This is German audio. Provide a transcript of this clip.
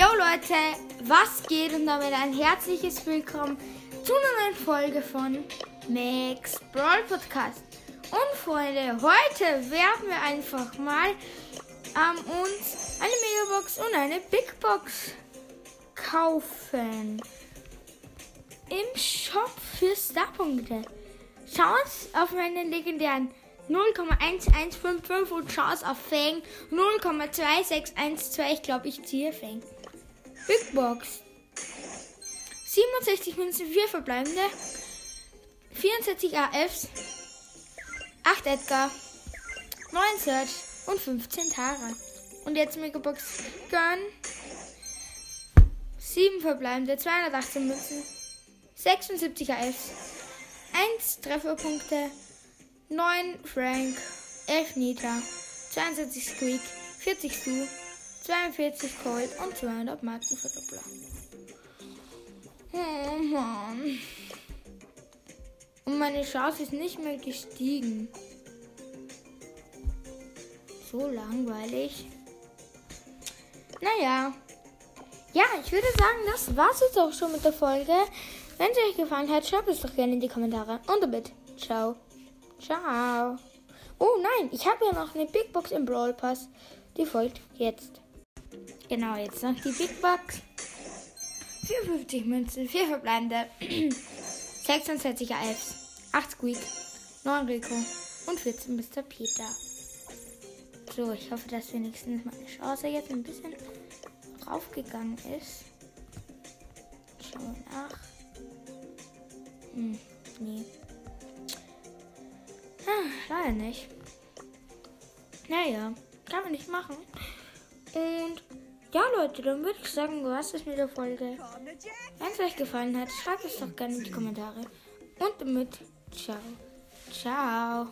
Jo Leute, was geht und damit ein herzliches Willkommen zu einer neuen Folge von Max Brawl Podcast. Und Freunde, heute werden wir einfach mal ähm, uns eine Megabox und eine Big Box kaufen. Im Shop für Starpunkte. Chance auf meine legendären 0,1155 und Chance auf Fang 0,2612. Ich glaube, ich ziehe Fang. Big Box. 67 Münzen, 4 verbleibende. 44 AFs. 8 Edgar. 9 Search und 15 Tara. Und jetzt Megabox Gun. 7 verbleibende, 218 Münzen. 76 AFs. 1 Trefferpunkte. 9 Frank. 11 Nita. 72 Squeak. 40 Stu. 42 Colt und 200 Marken Verdoppler. Oh Mann. Und meine Chance ist nicht mehr gestiegen. So langweilig. Naja. Ja, ich würde sagen, das war's jetzt auch schon mit der Folge. Wenn es euch gefallen hat, schreibt es doch gerne in die Kommentare. Und damit, ciao. Ciao. Oh nein, ich habe ja noch eine Big Box im Brawl Pass. Die folgt jetzt. Genau, jetzt noch die Big Box. 54 Münzen, 4 verbleibende, 26 AFs, 8 Squeak, 9 Rico und 14 Mr. Peter. So, ich hoffe, dass wenigstens meine Chance jetzt ein bisschen raufgegangen ist. Schauen wir nach. Hm, nee. Ah, leider nicht. Naja, kann man nicht machen. Und ja, Leute, dann würde ich sagen, was ist mit der Folge? Wenn es euch gefallen hat, schreibt es doch gerne in die Kommentare. Und damit, ciao. Ciao.